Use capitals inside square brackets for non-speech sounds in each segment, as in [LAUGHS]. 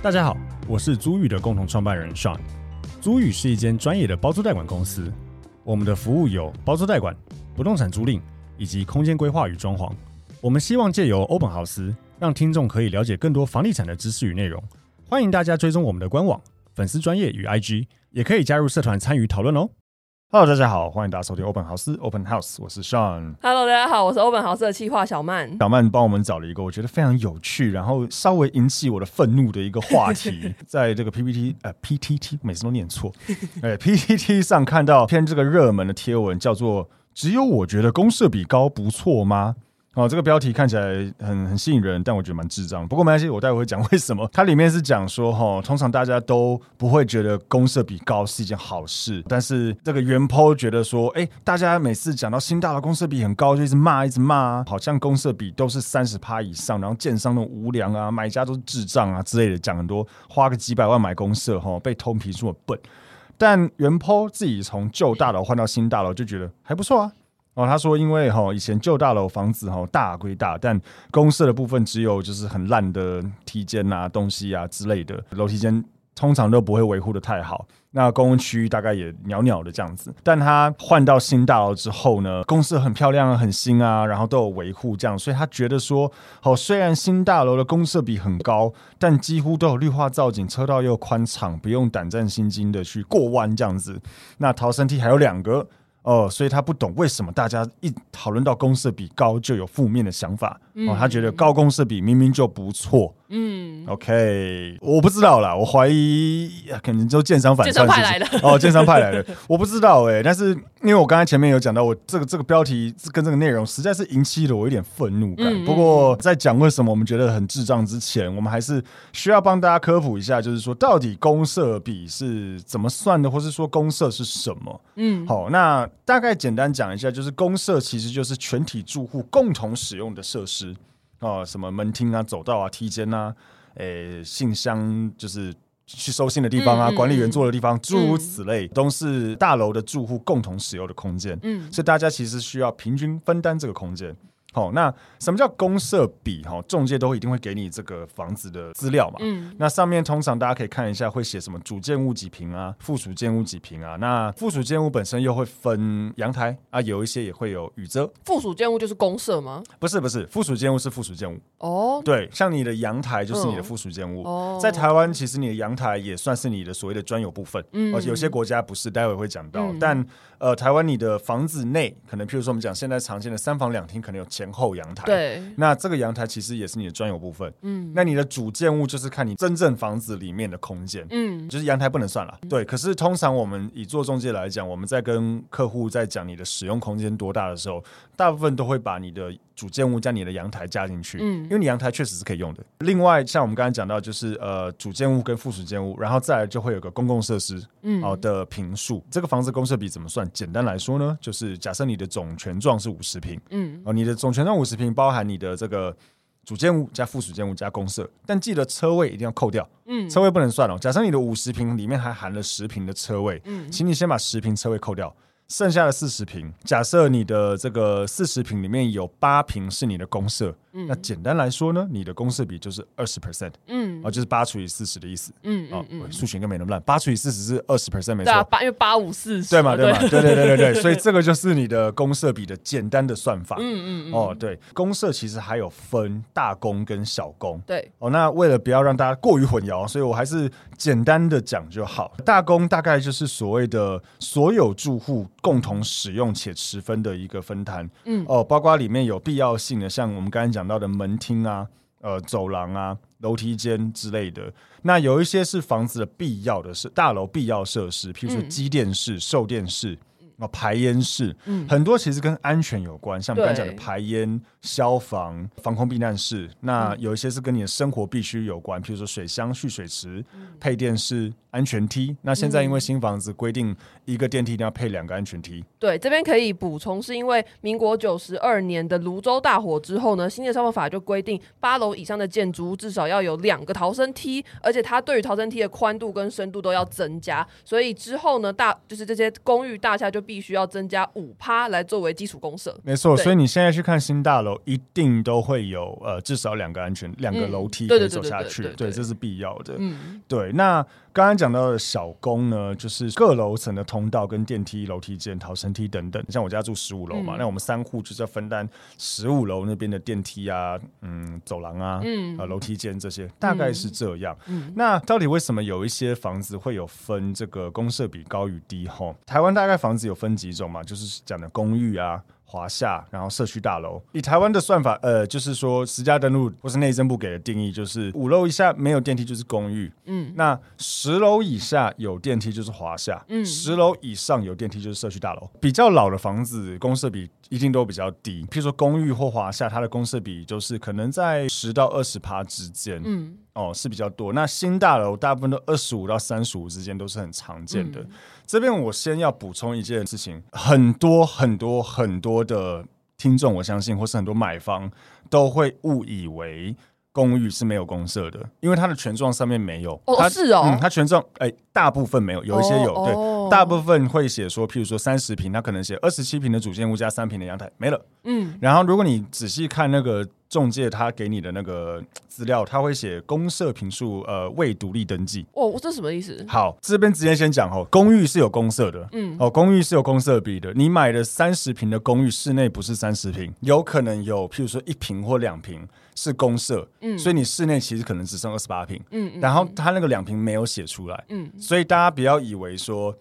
大家好，我是租宇的共同创办人 Sean。租宇是一间专业的包租代管公司，我们的服务有包租代管、不动产租赁以及空间规划与装潢。我们希望借由欧本豪斯，让听众可以了解更多房地产的知识与内容。欢迎大家追踪我们的官网、粉丝专业与 IG，也可以加入社团参与讨论哦。Hello，大家好，欢迎大家收听欧本豪斯 Open House，我是 Sean。Hello，大家好，我是欧本豪斯的企划小曼。小曼帮我们找了一个我觉得非常有趣，然后稍微引起我的愤怒的一个话题，[LAUGHS] 在这个 PPT 呃 PTT 每次都念错，[LAUGHS] 哎 PTT 上看到篇这个热门的贴文，叫做“只有我觉得公社比高不错吗？”哦，这个标题看起来很很吸引人，但我觉得蛮智障。不过没关系，我待会会讲 [LAUGHS] 为什么。它里面是讲说，哈、通常大家都不会觉得公设比高是一件好事，但是这个原 po 觉得说，哎，大家每次讲到新大楼公设比很高，就一直骂，一直骂，好像公设比都是三十趴以上，然后建商那种无良啊，买家都是智障啊之类的，讲很多，花个几百万买公设，哈、哦，被通批说笨。但原 po 自己从旧大楼换到新大楼，就觉得还不错啊。哦，他说，因为哈以前旧大楼房子哈大归大，但公设的部分只有就是很烂的梯间啊、东西啊之类的，楼梯间通常都不会维护得太好。那公共区域大概也鸟鸟的这样子。但他换到新大楼之后呢，公设很漂亮、很新啊，然后都有维护这样，所以他觉得说，哦，虽然新大楼的公设比很高，但几乎都有绿化造景，车道又宽敞，不用胆战心惊的去过弯这样子。那逃生梯还有两个。哦，所以他不懂为什么大家一讨论到公设比高就有负面的想法。哦，他觉得高公设比明明就不错。嗯，OK，我不知道啦，我怀疑可能就建商反串，建商派来的哦，建商派来的，[LAUGHS] 我不知道哎、欸。但是因为我刚才前面有讲到，我这个这个标题跟这个内容实在是引起了我一点愤怒感。嗯、不过在讲为什么我们觉得很智障之前，我们还是需要帮大家科普一下，就是说到底公社比是怎么算的，或是说公社是什么？嗯，好，那大概简单讲一下，就是公社其实就是全体住户共同使用的设施。哦，什么门厅啊、走道啊、梯间啊，诶、欸，信箱就是去收信的地方啊，管理员坐的地方，诸如此类，嗯、都是大楼的住户共同使用的空间。嗯，所以大家其实需要平均分担这个空间。好，那什么叫公社比？哈，中介都一定会给你这个房子的资料嘛。嗯，那上面通常大家可以看一下，会写什么主建物几平啊，附属建物几平啊。那附属建物本身又会分阳台啊，有一些也会有雨遮。附属建物就是公社吗？不是，不是，附属建物是附属建物。哦，对，像你的阳台就是你的附属建物。哦，在台湾其实你的阳台也算是你的所谓的专有部分。嗯，而且有些国家不是，待会会讲到。嗯、但呃，台湾你的房子内可能，譬如说我们讲现在常见的三房两厅，可能有前后阳台。对，那这个阳台其实也是你的专有部分。嗯，那你的主建物就是看你真正房子里面的空间。嗯，就是阳台不能算了。对，可是通常我们以做中介来讲，我们在跟客户在讲你的使用空间多大的时候，大部分都会把你的主建物加你的阳台加进去。嗯，因为你阳台确实是可以用的。另外，像我们刚才讲到，就是呃主建物跟附属建物，然后再来就会有个公共设施，嗯，好的平数。这个房子公设比怎么算？简单来说呢，就是假设你的总权状是五十平，嗯，哦，你的总权状五十平，包含你的这个主建物加附属建物加公社，但记得车位一定要扣掉，嗯，车位不能算哦。假设你的五十平里面还含了十平的车位，嗯，请你先把十平车位扣掉。剩下的四十平，假设你的这个四十平里面有八平是你的公社，嗯、那简单来说呢，你的公社比就是二十 percent，嗯，啊，就是八除以四十的意思，嗯啊，数学应该没那么烂，八除以四十是二十 percent，没错，因为八五四十，对嘛，对嘛，对。对对对对，所以 [LAUGHS] 这个就是你的公社比的简单的算法，嗯嗯嗯，哦，对，公社其实还有分大公跟小公，对，哦，那为了不要让大家过于混淆，所以我还是简单的讲就好，大公大概就是所谓的所有住户。共同使用且持分的一个分摊，嗯，哦，包括里面有必要性的，像我们刚才讲到的门厅啊、呃走廊啊、楼梯间之类的。那有一些是房子的必要的是大楼必要设施，譬如说机电室、售电室。哦，排烟室，嗯，很多其实跟安全有关，像我们刚讲的排烟、消防、防空避难室。那有一些是跟你的生活必须有关，譬如说水箱、蓄水池、配电室、安全梯。那现在因为新房子规定一个电梯一定要配两个安全梯。对，这边可以补充，是因为民国九十二年的泸州大火之后呢，新的消防法就规定八楼以上的建筑物至少要有两个逃生梯，而且它对于逃生梯的宽度跟深度都要增加。所以之后呢，大就是这些公寓大厦就必须要增加五趴来作为基础公设。没错，所以你现在去看新大楼，一定都会有呃至少两个安全两个楼梯可以走下去，对，这是必要的。嗯，对，那。刚刚讲到的小工呢，就是各楼层的通道跟电梯、楼梯间、逃生梯等等。像我家住十五楼嘛，嗯、那我们三户就是要分担十五楼那边的电梯啊、嗯，走廊啊、嗯，呃，楼梯间这些，大概是这样。嗯、那到底为什么有一些房子会有分这个公设比高与低？吼，台湾大概房子有分几种嘛？就是讲的公寓啊。华夏，然后社区大楼。以台湾的算法，呃，就是说，实价登录或是内政部给的定义，就是五楼以下没有电梯就是公寓。嗯，那十楼以下有电梯就是华夏。嗯，十楼以上有电梯就是社区大楼。比较老的房子，公设比一定都比较低。譬如说公寓或华夏，它的公设比就是可能在十到二十趴之间。嗯。哦，是比较多。那新大楼大部分都二十五到三十五之间，都是很常见的。嗯、这边我先要补充一件事情，很多很多很多的听众，我相信或是很多买方都会误以为公寓是没有公设的，因为它的权状上面没有。哦，是哦，嗯、它权状哎，大部分没有，有一些有。哦、对，哦、大部分会写说，譬如说三十平，它可能写二十七平的主建物加三平的阳台，没了。嗯，然后如果你仔细看那个。中介他给你的那个资料，他会写公设平数，呃，未独立登记。哦，这什么意思？好，这边直接先讲哦，公寓是有公设的，嗯，哦，公寓是有公设比的。你买的三十平的公寓，室内不是三十平，有可能有，譬如说一平或两坪是公社，嗯，所以你室内其实可能只剩二十八坪，嗯，然后他那个两平没有写出来，嗯，所以大家不要以为说。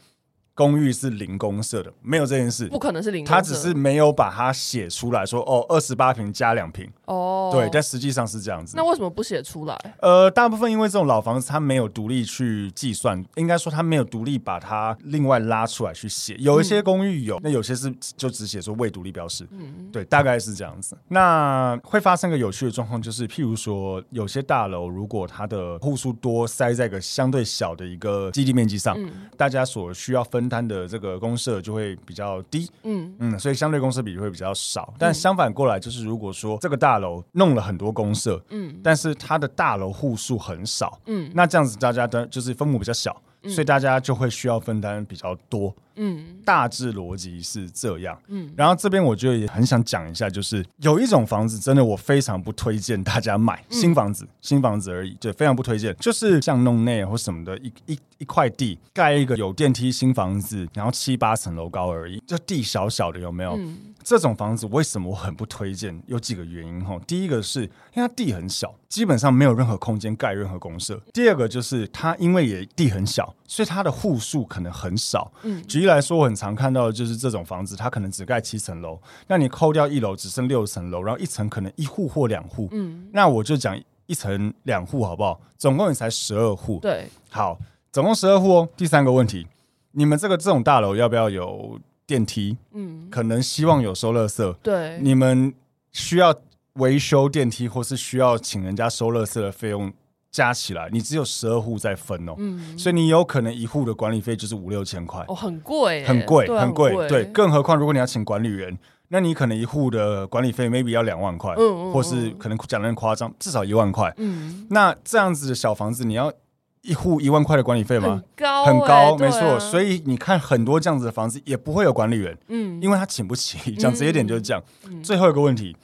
公寓是零公设的，没有这件事，不可能是零。他只是没有把它写出来说，哦，二十八平加两平。哦，对，但实际上是这样子。那为什么不写出来？呃，大部分因为这种老房子，它没有独立去计算，应该说它没有独立把它另外拉出来去写。有一些公寓有，嗯、那有些是就只写说未独立标识。嗯，对，大概是这样子。那会发生个有趣的状况，就是譬如说，有些大楼如果它的户数多，塞在一个相对小的一个基地面积上，嗯、大家所需要分。单的这个公社就会比较低，嗯。嗯，所以相对公社比会比较少。但相反过来，就是如果说这个大楼弄了很多公社，嗯，但是它的大楼户数很少，嗯，那这样子大家的就是分母比较小，所以大家就会需要分担比较多。嗯，大致逻辑是这样。嗯，然后这边我就也很想讲一下，就是有一种房子，真的我非常不推荐大家买新房子，新房子而已，对，非常不推荐。就是像弄内或什么的，一一一块地盖一个有电梯新房子，然后七八层楼高而已，就地小小的，有没有？嗯，这种房子为什么我很不推荐？有几个原因哈。第一个是因为它地很小，基本上没有任何空间盖任何公社。第二个就是它因为也地很小，所以它的户数可能很少。嗯，举例来说，我很常看到的就是这种房子，它可能只盖七层楼，那你扣掉一楼，只剩六层楼，然后一层可能一户或两户，嗯，那我就讲一层两户好不好？总共也才十二户，对，好，总共十二户哦。第三个问题，你们这个这种大楼要不要有电梯？嗯，可能希望有收垃圾，对，你们需要维修电梯，或是需要请人家收垃圾的费用。加起来，你只有十二户在分哦，嗯，所以你有可能一户的管理费就是五六千块哦，很贵，很贵，很贵，对，更何况如果你要请管理员，那你可能一户的管理费 maybe 要两万块，嗯，或是可能讲的很夸张，至少一万块，嗯，那这样子的小房子，你要一户一万块的管理费吗？很高，很高，没错，所以你看很多这样子的房子也不会有管理员，嗯，因为他请不起，讲直接点就是这样。最后一个问题。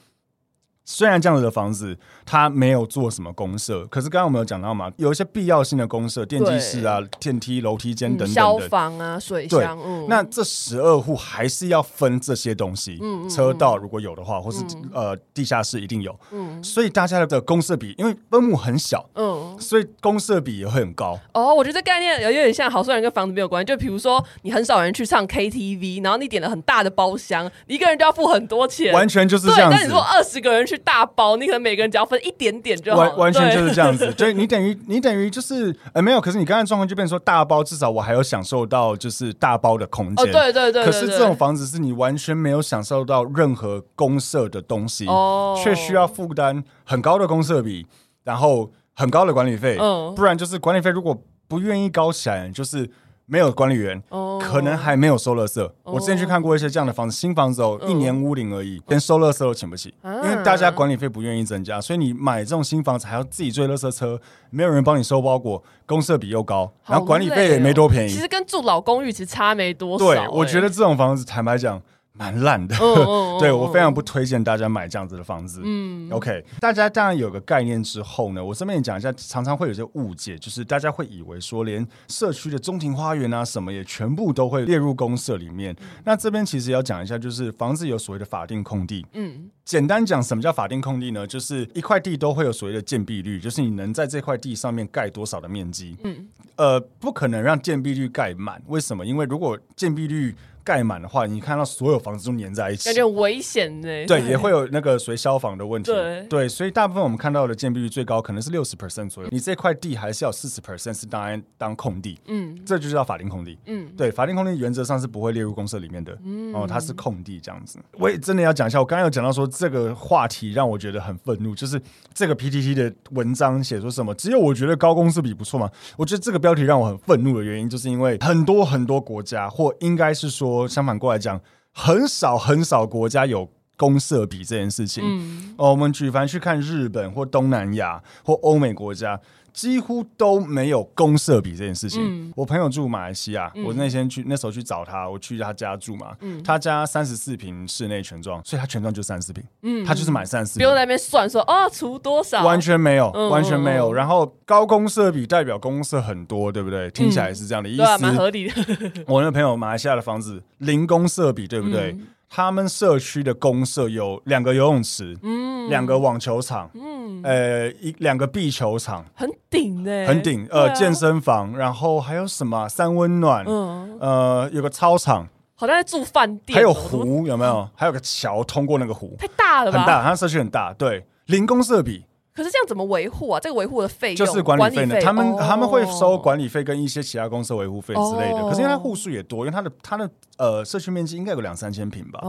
虽然这样子的房子它没有做什么公社，可是刚刚我们有讲到嘛，有一些必要性的公社，电梯室啊、电梯、楼梯间等等的，消防啊、水箱。那这十二户还是要分这些东西，车道如果有的话，或是呃地下室一定有。嗯所以大家的公社比，因为分母很小，嗯，所以公社比也会很高。哦，我觉得这概念有点像好多人跟房子没有关系，就比如说你很少人去唱 KTV，然后你点了很大的包厢，一个人就要付很多钱，完全就是这样子。但你说二十个人去。大包，你可能每个人只要分一点点就好，完完全就是这样子。[LAUGHS] 所以你等于你等于就是呃没有，可是你刚才状况就变成说大包，至少我还有享受到就是大包的空间。哦，对对对。可是这种房子是你完全没有享受到任何公社的东西，哦，却需要负担很高的公社比，然后很高的管理费。嗯，不然就是管理费如果。不愿意高起来，就是。没有管理员，oh, 可能还没有收垃圾。Oh, 我之前去看过一些这样的房子，新房子哦，一年屋龄而已，连收垃圾都请不起，因为大家管理费不愿意增加，所以你买这种新房子还要自己追垃圾车，没有人帮你收包裹，公社比又高，然后管理费也没多便宜。其实跟住老公寓其实差没多少。对，我觉得这种房子坦白讲。蛮烂的，嗯、[LAUGHS] 对我非常不推荐大家买这样子的房子。嗯，OK，大家当然有个概念之后呢，我顺便讲一下，常常会有些误解，就是大家会以为说，连社区的中庭花园啊什么也全部都会列入公社里面。嗯、那这边其实要讲一下，就是房子有所谓的法定空地。嗯，简单讲，什么叫法定空地呢？就是一块地都会有所谓的建蔽率，就是你能在这块地上面盖多少的面积。嗯，呃，不可能让建蔽率盖满，为什么？因为如果建蔽率盖满的话，你看到所有房子都粘在一起，感觉危险呢。对，对也会有那个随消防的问题。对，对，所以大部分我们看到的建蔽率最高可能是六十 percent 左右。你这块地还是要四十 percent 是当然当空地。嗯，这就叫法定空地。嗯，对，法定空地原则上是不会列入公社里面的。嗯，哦，它是空地这样子。我也真的要讲一下，我刚刚有讲到说这个话题让我觉得很愤怒，就是这个 PTT 的文章写说什么，只有我觉得高公设比不错嘛。我觉得这个标题让我很愤怒的原因，就是因为很多很多国家，或应该是说相反过来讲。很少很少国家有公社比这件事情。嗯，哦，我们举凡去看日本或东南亚或欧美国家，几乎都没有公社比这件事情。嗯，我朋友住马来西亚，嗯，我那天去那时候去找他，我去他家住嘛。嗯，他家三十四平室内全装，所以他全装就三十四平。嗯，他就是买三十四坪，不用在那边算说哦，除多少，完全没有，完全没有。然后高公社比代表公社很多，对不对？听起来是这样的意思，蛮合理的。[LAUGHS] 我那朋友马来西亚的房子零公社比，对不对？他们社区的公社有两个游泳池，嗯，两个网球场，嗯，呃，一两个壁球场，很顶哎，很顶，呃，健身房，然后还有什么三温暖，嗯，呃，有个操场，好像在住饭店，还有湖，有没有？还有个桥通过那个湖，太大了吧？很大，他社区很大，对，零公社比。可是这样怎么维护啊？这个维护的费用就是管理费呢？他们他们会收管理费跟一些其他公司维护费之类的。可是因为它户数也多，因为它的它的呃社区面积应该有两三千平吧，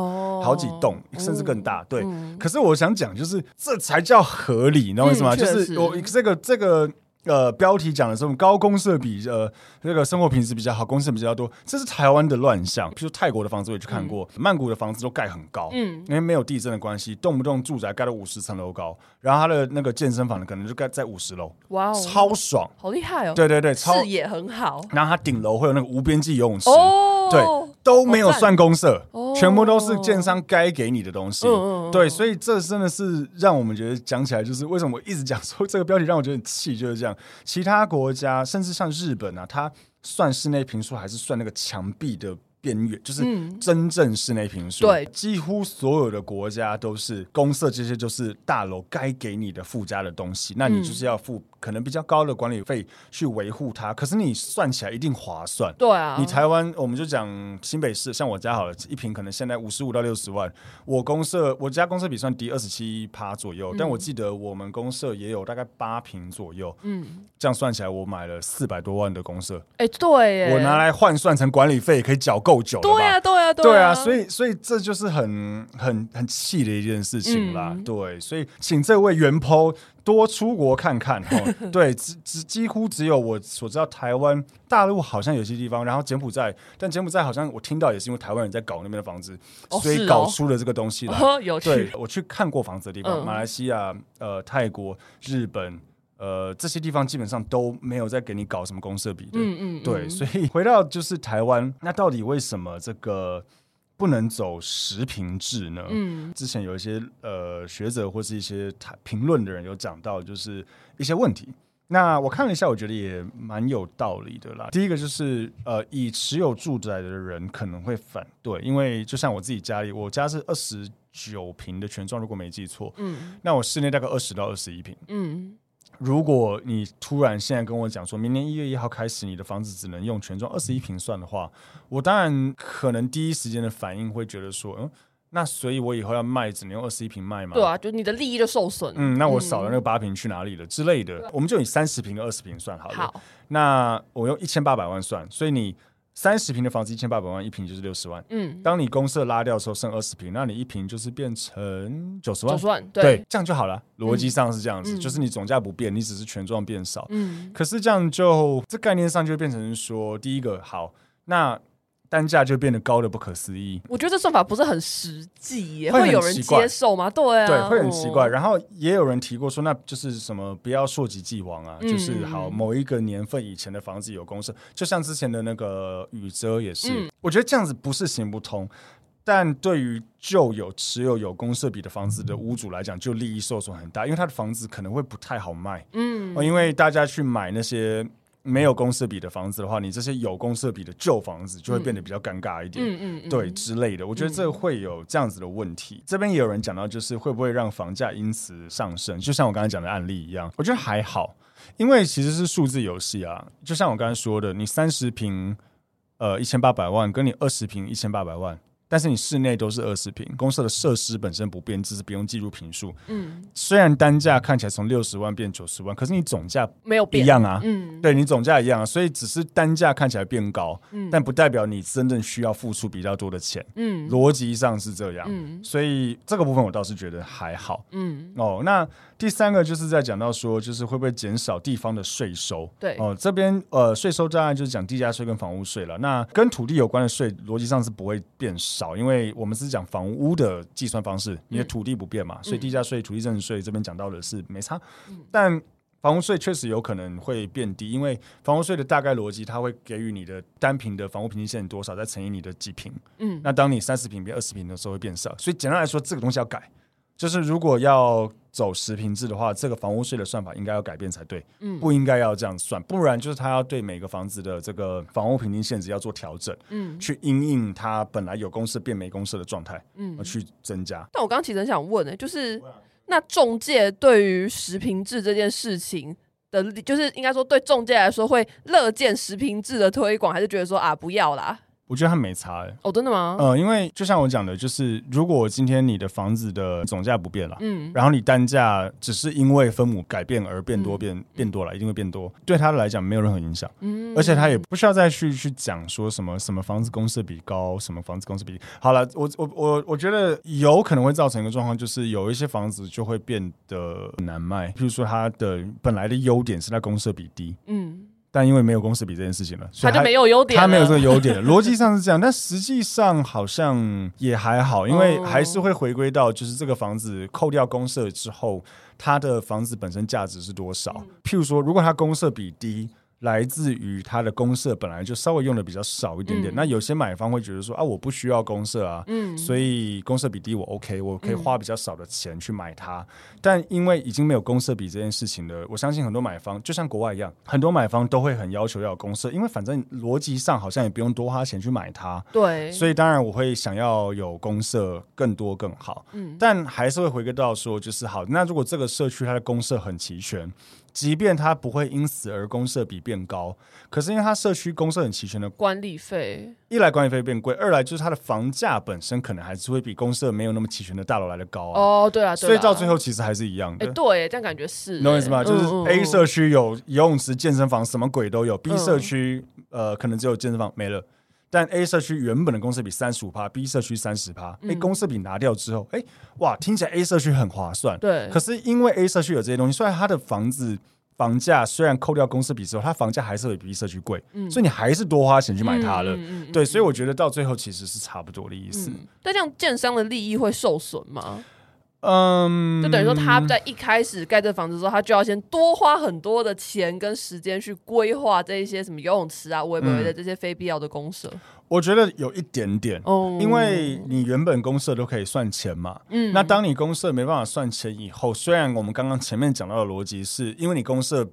好几栋甚至更大。对，可是我想讲就是这才叫合理，你知道为什么？就是我这个这个。呃，标题讲的这种高公社比呃那个生活品质比较好，公社比较多，这是台湾的乱象。譬如泰国的房子我也去看过，嗯、曼谷的房子都盖很高，嗯，因为没有地震的关系，动不动住宅盖到五十层楼高，然后他的那个健身房呢，可能就盖在五十楼，哇、哦，超爽，好厉害哦，对对对，超视野很好，然后它顶楼会有那个无边际游泳池，哦，对。都没有算公社，哦、全部都是建商该给你的东西。哦、对，所以这真的是让我们觉得讲起来，就是为什么我一直讲说这个标题让我觉得很气，就是这样。其他国家，甚至像日本啊，它算室内平数还是算那个墙壁的边缘，就是真正室内平数。对，几乎所有的国家都是公社，这些就是大楼该给你的附加的东西，那你就是要付。可能比较高的管理费去维护它，可是你算起来一定划算。对啊，你台湾我们就讲新北市，像我家好了，一平可能现在五十五到六十万。我公社我家公社比算低二十七趴左右，嗯、但我记得我们公社也有大概八平左右。嗯，这样算起来我买了四百多万的公社。哎、欸，对，我拿来换算成管理费可以缴够久。对啊，对啊，对啊，所以所以这就是很很很气的一件事情啦。嗯、对，所以请这位原 PO。多出国看看哦，[LAUGHS] 对，只只几乎只有我所知道，台湾大陆好像有些地方，然后柬埔寨，但柬埔寨好像我听到也是因为台湾人在搞那边的房子，哦、所以搞出了这个东西来。哦、有趣。对，我去看过房子的地方，嗯、马来西亚、呃，泰国、日本，呃，这些地方基本上都没有在给你搞什么公社比的。嗯，嗯嗯。对，所以回到就是台湾，那到底为什么这个？不能走十平制呢？嗯，之前有一些呃学者或是一些评论的人有讲到，就是一些问题。那我看了一下，我觉得也蛮有道理的啦。第一个就是呃，以持有住宅的人可能会反对，因为就像我自己家里，我家是二十九平的全幢，如果没记错，嗯，那我室内大概二十到二十一平，嗯。如果你突然现在跟我讲说，明年一月一号开始，你的房子只能用全幢二十一平算的话，我当然可能第一时间的反应会觉得说，嗯，那所以我以后要卖只能用二十一平卖吗？对啊，就你的利益就受损。嗯，那我少了那个八平去哪里了之类的？嗯、我们就以三十平跟二十平算好了。好，那我用一千八百万算，所以你三十平的房子一千八百万，一平就是六十万。嗯，当你公社拉掉的时候剩二十平，那你一平就是变成九十万。九十万，对，对，这样就好了。逻辑上是这样子，嗯就是你总价不变，你只是权状变少。嗯，可是这样就这概念上就变成说，第一个好，那。单价就变得高的不可思议，我觉得这算法不是很实际耶，会，会有人接受吗？对啊，对，会很奇怪。然后也有人提过说，那就是什么不要溯及既往啊，嗯、就是好某一个年份以前的房子有公设，就像之前的那个宇遮也是，嗯、我觉得这样子不是行不通，但对于旧有持有有公设比的房子的屋主来讲，就利益受损很大，因为他的房子可能会不太好卖，嗯，因为大家去买那些。没有公设比的房子的话，你这些有公设比的旧房子就会变得比较尴尬一点，嗯嗯，嗯对之类的。我觉得这会有这样子的问题。嗯、这边也有人讲到，就是会不会让房价因此上升？就像我刚才讲的案例一样，我觉得还好，因为其实是数字游戏啊。就像我刚才说的，你三十平，呃，一千八百万，跟你二十平一千八百万。但是你室内都是二十平，公司的设施本身不变，只是不用计入平数。嗯，虽然单价看起来从六十万变九十万，可是你总价没有变一样啊。嗯，对你总价一样啊，所以只是单价看起来变高，嗯，但不代表你真正需要付出比较多的钱。嗯，逻辑上是这样。嗯，所以这个部分我倒是觉得还好。嗯，哦，那第三个就是在讲到说，就是会不会减少地方的税收？对，哦，这边呃税收障碍就是讲地价税跟房屋税了。那跟土地有关的税，逻辑上是不会变少。少，因为我们是讲房屋的计算方式，你的土地不变嘛，嗯、所以地价税、土地增值税这边讲到的是没差。嗯、但房屋税确实有可能会变低，因为房屋税的大概逻辑，它会给予你的单平的房屋平均线多少，再乘以你的几平。嗯，那当你三十平变二十平的时候会变少，所以简单来说，这个东西要改。就是如果要走实平制的话，这个房屋税的算法应该要改变才对，嗯，不应该要这样算，不然就是他要对每个房子的这个房屋平均限值要做调整，嗯，去因应它本来有公设变没公设的状态，嗯，而去增加。但我刚刚其实很想问呢、欸，就是那中介对于实平制这件事情的，就是应该说对中介来说会乐见实平制的推广，还是觉得说啊不要啦？我觉得他没差哎、欸，哦，真的吗？呃，因为就像我讲的，就是如果今天你的房子的总价不变了，嗯，然后你单价只是因为分母改变而变多变、嗯、变多了，一定会变多，对他来讲没有任何影响，嗯，而且他也不需要再去去讲说什么什么房子公设比高，什么房子公设比好了，我我我我觉得有可能会造成一个状况，就是有一些房子就会变得难卖，譬如说它的本来的优点是它公设比低，嗯。但因为没有公设比这件事情了，所以他，他就没有优点，他没有这个优点。[LAUGHS] 逻辑上是这样，但实际上好像也还好，因为还是会回归到就是这个房子扣掉公社之后，它的房子本身价值是多少。嗯、譬如说，如果它公社比低。来自于它的公社本来就稍微用的比较少一点点，嗯、那有些买方会觉得说啊，我不需要公社啊，嗯、所以公社比低我 OK，我可以花比较少的钱去买它。嗯、但因为已经没有公社比这件事情了，我相信很多买方就像国外一样，很多买方都会很要求要有公社，因为反正逻辑上好像也不用多花钱去买它。对，所以当然我会想要有公社更多更好。嗯，但还是会回归到说，就是好，那如果这个社区它的公社很齐全。即便它不会因此而公社比变高，可是因为它社区公社很齐全的管理费，一来管理费变贵，二来就是它的房价本身可能还是会比公社没有那么齐全的大楼来的高啊。哦，对啊，所以到最后其实还是一样的。哎，对，这样感觉是，懂我意思吗？就是 A 社区有游泳池、健身房，什么鬼都有；B 社区呃，可能只有健身房没了。但 A 社区原本的公司比三十五趴，B 社区三十趴。哎，公司比拿掉之后，哎，哇，听起来 A 社区很划算。对。可是因为 A 社区有这些东西，虽然它的房子房价虽然扣掉公司比之后，它房价还是会比 B 社区贵。嗯。所以你还是多花钱去买它了。嗯。对，所以我觉得到最后其实是差不多的意思。但这样建商的利益会受损吗？嗯，就等于说他在一开始盖这房子的时候，他就要先多花很多的钱跟时间去规划这一些什么游泳池啊、围围的这些非必要的公社。我觉得有一点点，哦，因为你原本公社都可以算钱嘛，嗯，那当你公社没办法算钱以后，虽然我们刚刚前面讲到的逻辑是因为你公设。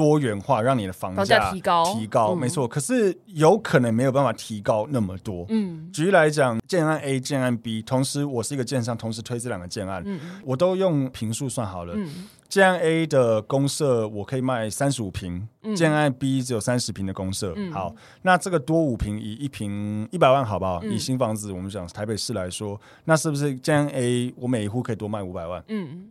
多元化让你的房价提高，提高没错，可是有可能没有办法提高那么多。嗯，举例来讲，建案 A、建案 B，同时我是一个建商，同时推这两个建案，嗯，我都用平数算好了。嗯，建案 A 的公设我可以卖三十五平，建案 B 只有三十平的公设。好，那这个多五平，以一平一百万，好不好？以新房子我们讲台北市来说，那是不是建案 A 我每一户可以多卖五百万？嗯。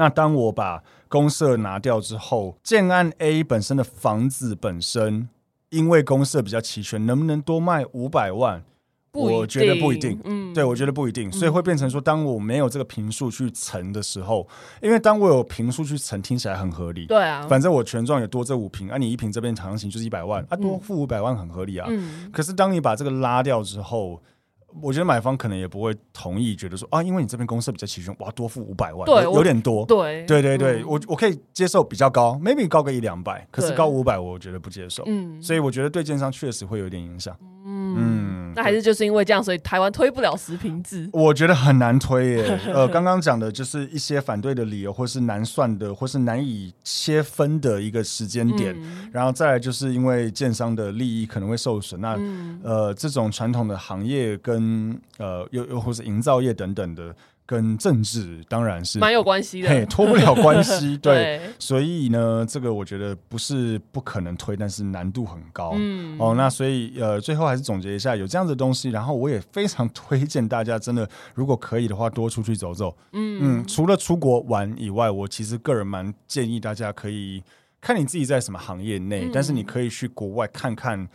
那当我把公社拿掉之后，建案 A 本身的房子本身因为公社比较齐全，能不能多卖五百万？我觉得不一定，嗯，对，我觉得不一定，所以会变成说，当我没有这个平数去乘的时候，因为当我有平数去乘，听起来很合理，对啊，反正我权状也多这五平，啊，你一平这边行情就是一百万，啊，多付五百万很合理啊，嗯，可是当你把这个拉掉之后。我觉得买方可能也不会同意，觉得说啊，因为你这边公司比较齐全，我要多付五百万，对，有点多，对，对对对，嗯、我我可以接受比较高，maybe 高个一两百，可是高五百我觉得不接受，嗯，所以我觉得对建商确实会有点影响，嗯。嗯那还是就是因为这样，所以台湾推不了食品制。我觉得很难推耶。[LAUGHS] 呃，刚刚讲的就是一些反对的理由，或是难算的，或是难以切分的一个时间点。嗯、然后再来就是因为建商的利益可能会受损。那、嗯、呃，这种传统的行业跟呃又又或是营造业等等的。跟政治当然是蛮有关系的，嘿，脱不了关系。[LAUGHS] 对，对，所以呢，这个我觉得不是不可能推，但是难度很高。嗯，哦，那所以呃，最后还是总结一下，有这样子的东西，然后我也非常 [LAUGHS] 推荐大家，真的如果可以的话，多出去走走。嗯嗯，除了出国玩以外，我其实个人蛮建议大家可以看你自己在什么行业内，嗯、但是你可以去国外看看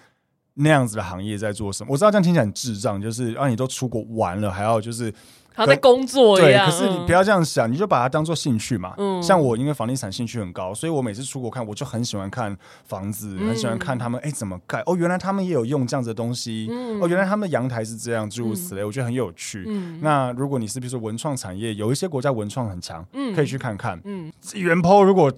那样子的行业在做什么。我知道这样听起来很智障，就是啊，你都出国玩了，还要就是。他在工作一样，对，可是你不要这样想，你就把它当做兴趣嘛。嗯，像我因为房地产兴趣很高，所以我每次出国看，我就很喜欢看房子，很喜欢看他们哎怎么盖。哦，原来他们也有用这样子的东西。哦，原来他们的阳台是这样，诸如此类，我觉得很有趣。嗯，那如果你是比如说文创产业，有一些国家文创很强，嗯，可以去看看。嗯，原 PO 如果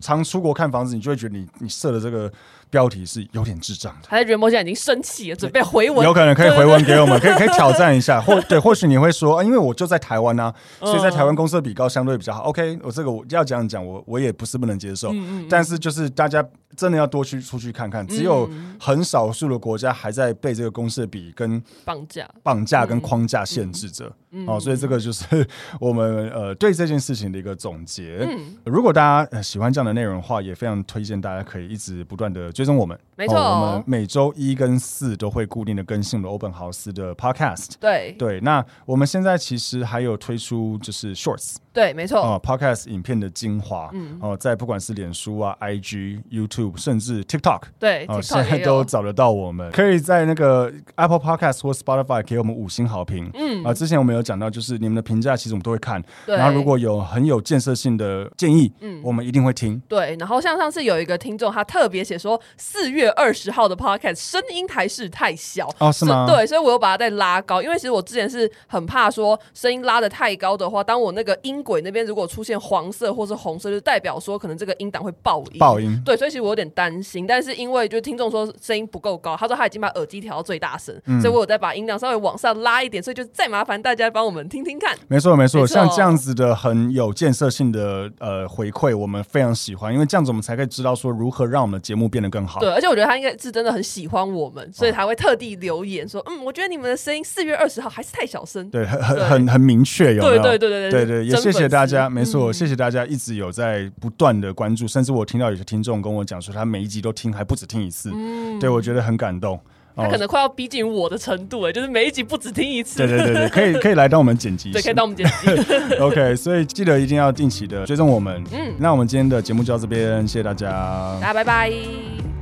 常出国看房子，你就会觉得你你设的这个。标题是有点智障的，还是袁博现在已经生气了，准备回文，有可能可以回文给我们，可 [LAUGHS] 以可以挑战一下，或对，[LAUGHS] 或许你会说，啊，因为我就在台湾啊，所以在台湾公司的比高相对比较好。OK，我这个我要这样讲，我我也不是不能接受，嗯。但是就是大家真的要多去出去看看，只有很少数的国家还在被这个公式比跟绑架、绑架跟框架限制着。哦，所以这个就是 [LAUGHS] 我们呃对这件事情的一个总结。如果大家喜欢这样的内容的话，也非常推荐大家可以一直不断的。追踪我们，没错，哦，我们每周一跟四都会固定的更新的欧本豪斯的 Podcast。对对，那我们现在其实还有推出就是 Shorts。对，没错。哦，Podcast 影片的精华，嗯，哦，在不管是脸书啊、IG、YouTube，甚至 TikTok，对，哦，现在都找得到我们。可以在那个 Apple Podcast 或 Spotify 给我们五星好评。嗯，啊，之前我们有讲到，就是你们的评价其实我们都会看。对。然后如果有很有建设性的建议，嗯，我们一定会听。对。然后像上次有一个听众，他特别写说，四月二十号的 Podcast 声音还是太小。哦，是吗？对，所以我又把它再拉高，因为其实我之前是很怕说声音拉的太高的话，当我那个音。轨那边如果出现黄色或是红色，就代表说可能这个音档会爆音。爆音，对，所以其实我有点担心。但是因为就听众说声音不够高，他说他已经把耳机调到最大声，嗯、所以我有再把音量稍微往上拉一点，所以就再麻烦大家帮我们听听看。没错没错，像这样子的很有建设性的呃回馈，我们非常喜欢，因为这样子我们才可以知道说如何让我们的节目变得更好。对，而且我觉得他应该是真的很喜欢我们，所以才会特地留言说，嗯，我觉得你们的声音四月二十号还是太小声。对，很很很很明确，有？对对对对对对，也谢谢大家，没错。我谢谢大家一直有在不断的关注，甚至我听到有些听众跟我讲说，他每一集都听，还不止听一次。嗯，对，我觉得很感动。他可能快要逼近我的程度哎，就是每一集不止听一次。对对对对，可以可以来当我们剪辑，对，可以 [LAUGHS] 当我们剪辑。[LAUGHS] OK，所以记得一定要定期的追踪我们。嗯，那我们今天的节目就到这边，谢谢大家，大家拜拜。